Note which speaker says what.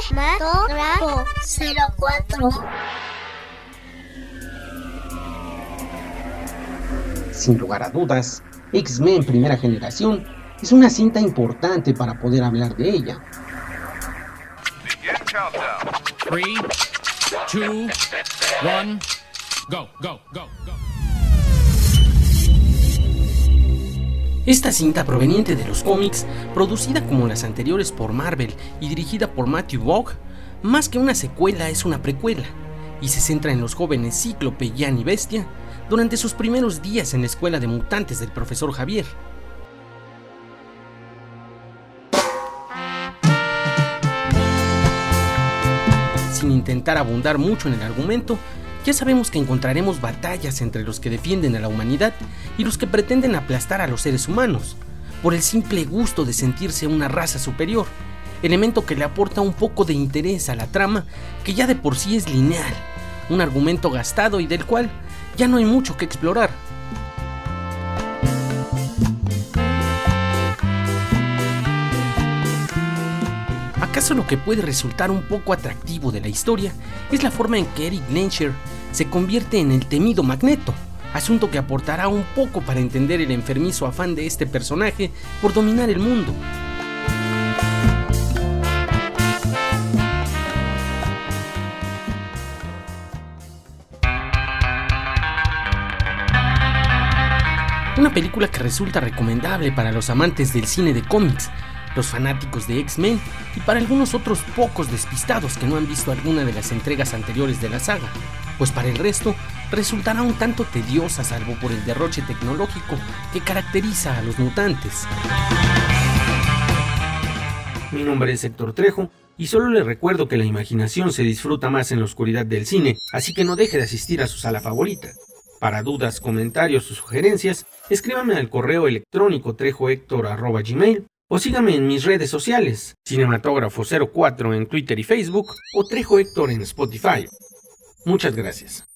Speaker 1: Cinematógrafo 04
Speaker 2: Sin lugar a dudas, X-Men Primera Generación es una cinta importante para poder hablar de ella.
Speaker 3: Three, two, one, go, go, go, go.
Speaker 2: Esta cinta proveniente de los cómics, producida como las anteriores por Marvel y dirigida por Matthew Vaughn, más que una secuela es una precuela, y se centra en los jóvenes Cíclope, Jan y Bestia durante sus primeros días en la escuela de mutantes del profesor Javier. Sin intentar abundar mucho en el argumento, ya sabemos que encontraremos batallas entre los que defienden a la humanidad y los que pretenden aplastar a los seres humanos, por el simple gusto de sentirse una raza superior, elemento que le aporta un poco de interés a la trama que ya de por sí es lineal, un argumento gastado y del cual ya no hay mucho que explorar. ¿Acaso lo que puede resultar un poco atractivo de la historia es la forma en que Eric Lensher se convierte en el temido Magneto? Asunto que aportará un poco para entender el enfermizo afán de este personaje por dominar el mundo. Una película que resulta recomendable para los amantes del cine de cómics, los fanáticos de X-Men y para algunos otros pocos despistados que no han visto alguna de las entregas anteriores de la saga, pues para el resto resultará un tanto tediosa salvo por el derroche tecnológico que caracteriza a los mutantes. Mi nombre es Héctor Trejo y solo le recuerdo que la imaginación se disfruta más en la oscuridad del cine, así que no deje de asistir a su sala favorita. Para dudas, comentarios o sugerencias, escríbame al correo electrónico trejohector.gmail o sígame en mis redes sociales, Cinematógrafo04 en Twitter y Facebook o Trejo Héctor en Spotify. Muchas gracias.